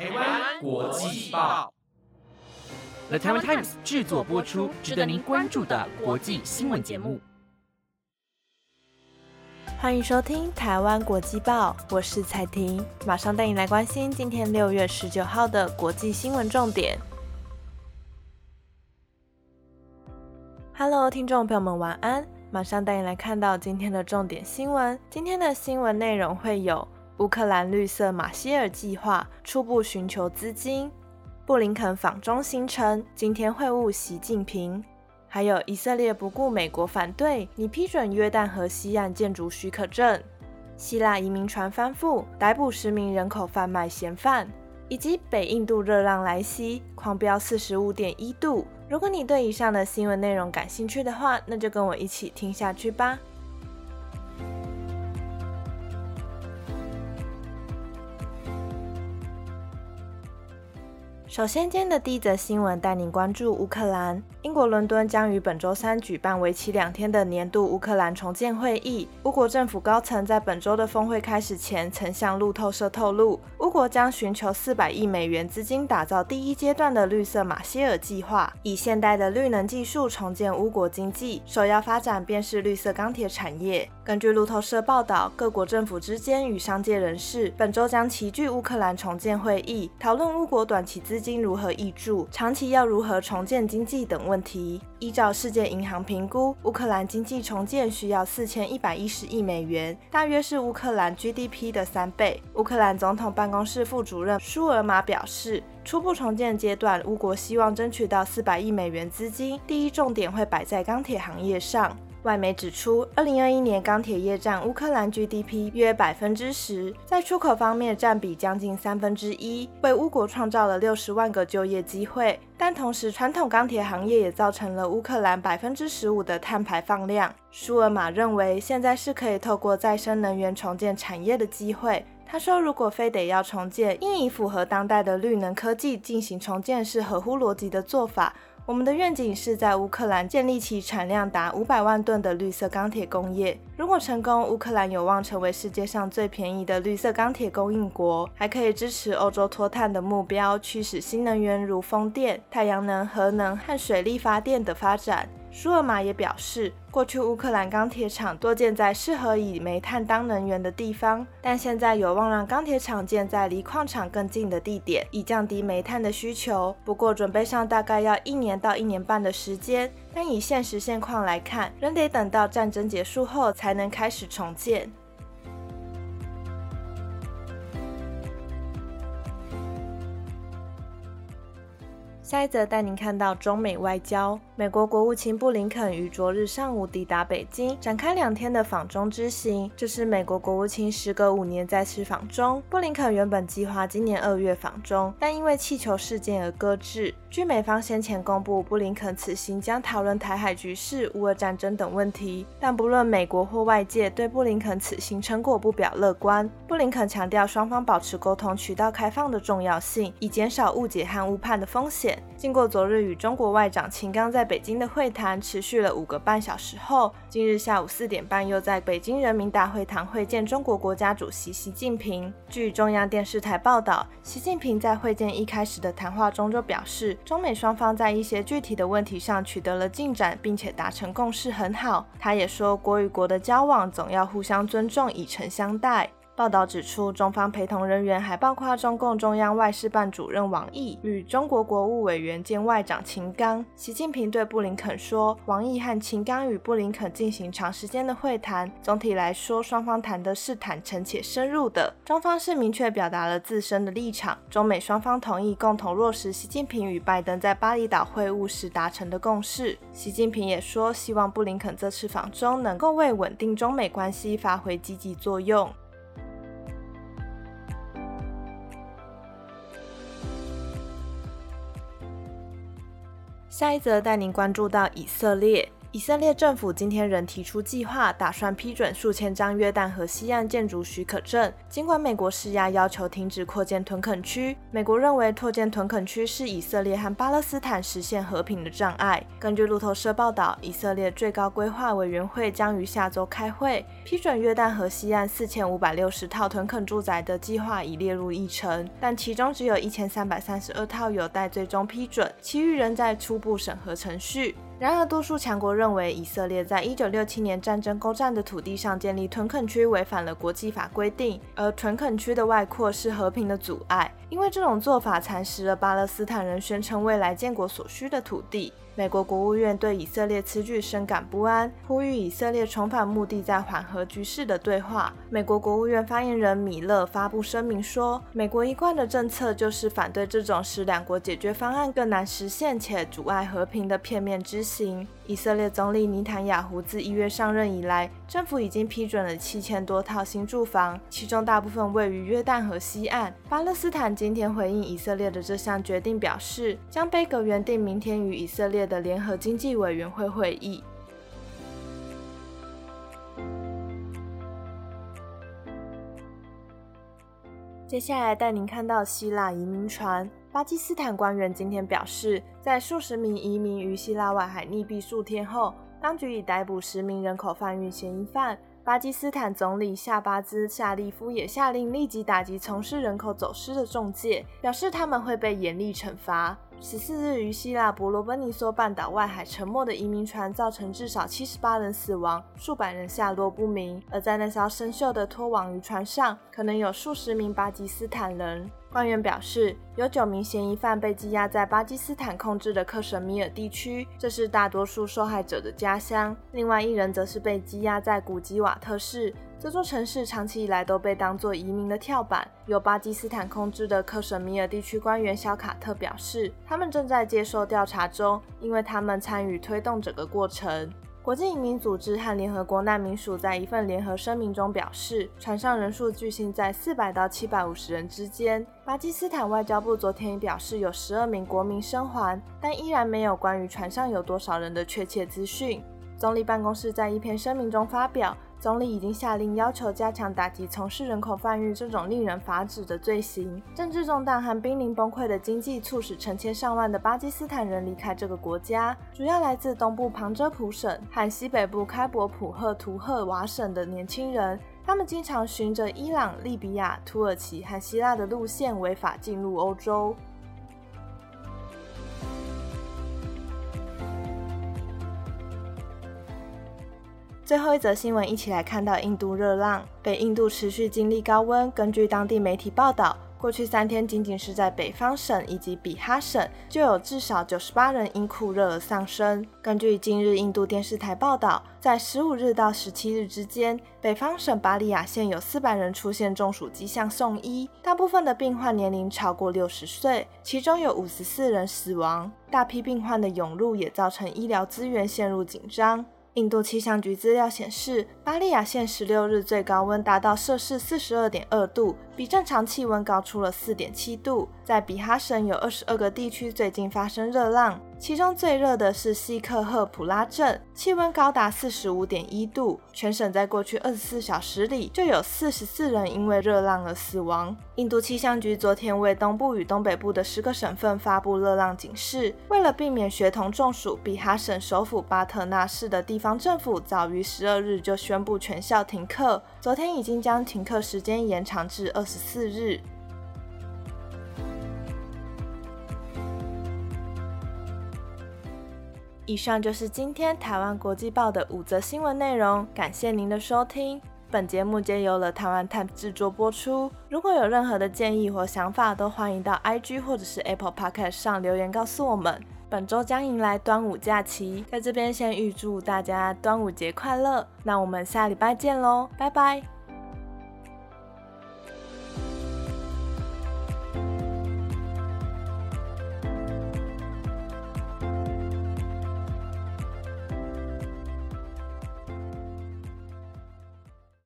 台湾国际报，The Taiwan Times 制作播出，值得您关注的国际新闻节目。欢迎收听台湾国际报，我是彩婷，马上带你来关心今天六月十九号的国际新闻重点。Hello，听众朋友们，晚安！马上带你来看到今天的重点新闻。今天的新闻内容会有：乌克兰绿色马歇尔计划初步寻求资金；布林肯访中行程，今天会晤习近平。还有以色列不顾美国反对，拟批准约旦河西岸建筑许可证；希腊移民船翻覆，逮捕十名人口贩卖嫌犯；以及北印度热浪来袭，狂飙四十五点一度。如果你对以上的新闻内容感兴趣的话，那就跟我一起听下去吧。首先，今天的第一则新闻带您关注乌克兰。英国伦敦将于本周三举办为期两天的年度乌克兰重建会议。乌国政府高层在本周的峰会开始前，曾向路透社透露，乌国将寻求四百亿美元资金，打造第一阶段的绿色马歇尔计划，以现代的绿能技术重建乌国经济。首要发展便是绿色钢铁产业。根据路透社报道，各国政府之间与商界人士本周将齐聚乌克兰重建会议，讨论乌国短期资资金如何挹注，长期要如何重建经济等问题。依照世界银行评估，乌克兰经济重建需要四千一百一十亿美元，大约是乌克兰 GDP 的三倍。乌克兰总统办公室副主任舒尔马表示，初步重建阶段，乌国希望争取到四百亿美元资金，第一重点会摆在钢铁行业上。外媒指出，二零二一年钢铁业占乌克兰 GDP 约百分之十，在出口方面占比将近三分之一，为乌国创造了六十万个就业机会。但同时，传统钢铁行业也造成了乌克兰百分之十五的碳排放量。舒尔马认为，现在是可以透过再生能源重建产业的机会。他说，如果非得要重建，应以符合当代的绿能科技进行重建，是合乎逻辑的做法。我们的愿景是在乌克兰建立起产量达五百万吨的绿色钢铁工业。如果成功，乌克兰有望成为世界上最便宜的绿色钢铁供应国，还可以支持欧洲脱碳的目标，驱使新能源如风电、太阳能、核能和水力发电的发展。舒尔马也表示，过去乌克兰钢铁厂多建在适合以煤炭当能源的地方，但现在有望让钢铁厂建在离矿场更近的地点，以降低煤炭的需求。不过，准备上大概要一年到一年半的时间，但以现实现况来看，仍得等到战争结束后才能开始重建。下一则带您看到中美外交。美国国务卿布林肯于昨日上午抵达北京，展开两天的访中之行。这是美国国务卿时隔五年再次访中。布林肯原本计划今年二月访中，但因为气球事件而搁置。据美方先前公布，布林肯此行将讨论台海局势、乌俄战争等问题。但不论美国或外界对布林肯此行成果不表乐观。布林肯强调双方保持沟通渠道开放的重要性，以减少误解和误判的风险。经过昨日与中国外长秦刚在北京的会谈，持续了五个半小时后，今日下午四点半又在北京人民大会堂会见中国国家主席习近平。据中央电视台报道，习近平在会见一开始的谈话中就表示，中美双方在一些具体的问题上取得了进展，并且达成共识很好。他也说，国与国的交往总要互相尊重，以诚相待。报道指出，中方陪同人员还包括中共中央外事办主任王毅与中国国务委员兼外长秦刚。习近平对布林肯说：“王毅和秦刚与布林肯进行长时间的会谈，总体来说，双方谈的是坦诚且深入的。中方是明确表达了自身的立场。中美双方同意共同落实习近平与拜登在巴厘岛会晤时达成的共识。习近平也说，希望布林肯这次访中能够为稳定中美关系发挥积极作用。”下一则带您关注到以色列。以色列政府今天仍提出计划，打算批准数千张约旦河西岸建筑许可证。尽管美国施压要求停止扩建屯垦区，美国认为拓建屯垦区是以色列和巴勒斯坦实现和平的障碍。根据路透社报道，以色列最高规划委员会将于下周开会，批准约旦河西岸四千五百六十套屯垦住宅的计划已列入议程，但其中只有一千三百三十二套有待最终批准，其余仍在初步审核程序。然而，多数强国认为以色列在一九六七年战争攻占的土地上建立屯垦区违反了国际法规定，而屯垦区的外扩是和平的阻碍，因为这种做法蚕食了巴勒斯坦人宣称未来建国所需的土地。美国国务院对以色列此举深感不安，呼吁以色列重返目的在缓和局势的对话。美国国务院发言人米勒发布声明说：“美国一贯的政策就是反对这种使两国解决方案更难实现且阻碍和平的片面之行。”以色列总理尼坦雅胡自一月上任以来，政府已经批准了七千多套新住房，其中大部分位于约旦河西岸。巴勒斯坦今天回应以色列的这项决定，表示将杯格原定明天与以色列的联合经济委员会会议。接下来带您看到希腊移民船。巴基斯坦官员今天表示，在数十名移民于希腊外海溺毙数天后，当局已逮捕十名人口贩运嫌疑犯。巴基斯坦总理夏巴兹夏利夫也下令立即打击从事人口走私的中介，表示他们会被严厉惩罚。十四日，于希腊伯罗奔尼撒半岛外海沉没的移民船造成至少七十八人死亡，数百人下落不明。而在那艘生锈的拖网渔船上，可能有数十名巴基斯坦人。官员表示，有九名嫌疑犯被羁押在巴基斯坦控制的克什米尔地区，这是大多数受害者的家乡。另外一人则是被羁押在古吉瓦特市。这座城市长期以来都被当作移民的跳板。由巴基斯坦控制的克什米尔地区官员肖卡特表示，他们正在接受调查中，因为他们参与推动整个过程。国际移民组织和联合国难民署在一份联合声明中表示，船上人数巨星在四百到七百五十人之间。巴基斯坦外交部昨天表示，有十二名国民生还，但依然没有关于船上有多少人的确切资讯。总理办公室在一篇声明中发表。总理已经下令要求加强打击从事人口贩运这种令人发指的罪行。政治动荡和濒临崩溃的经济促使成千上万的巴基斯坦人离开这个国家，主要来自东部旁遮普省和西北部开伯普赫图赫瓦省的年轻人。他们经常循着伊朗、利比亚、土耳其和希腊的路线违法进入欧洲。最后一则新闻，一起来看到印度热浪。北印度持续经历高温，根据当地媒体报道，过去三天仅仅是在北方省以及比哈省，就有至少九十八人因酷热而丧生。根据今日印度电视台报道，在十五日到十七日之间，北方省巴里亚县有四百人出现中暑迹象送医，大部分的病患年龄超过六十岁，其中有五十四人死亡。大批病患的涌入也造成医疗资源陷入紧张。印度气象局资料显示，巴利亚县十六日最高温达到摄氏四十二点二度，比正常气温高出了四点七度。在比哈省有二十二个地区最近发生热浪。其中最热的是西克赫普拉镇，气温高达四十五点一度。全省在过去二十四小时里就有四十四人因为热浪而死亡。印度气象局昨天为东部与东北部的十个省份发布热浪警示。为了避免学童中暑，比哈省首府巴特纳市的地方政府早于十二日就宣布全校停课，昨天已经将停课时间延长至二十四日。以上就是今天台湾国际报的五则新闻内容，感谢您的收听。本节目皆由了台湾 Time 制作播出。如果有任何的建议或想法，都欢迎到 IG 或者是 Apple Podcast 上留言告诉我们。本周将迎来端午假期，在这边先预祝大家端午节快乐。那我们下礼拜见喽，拜拜。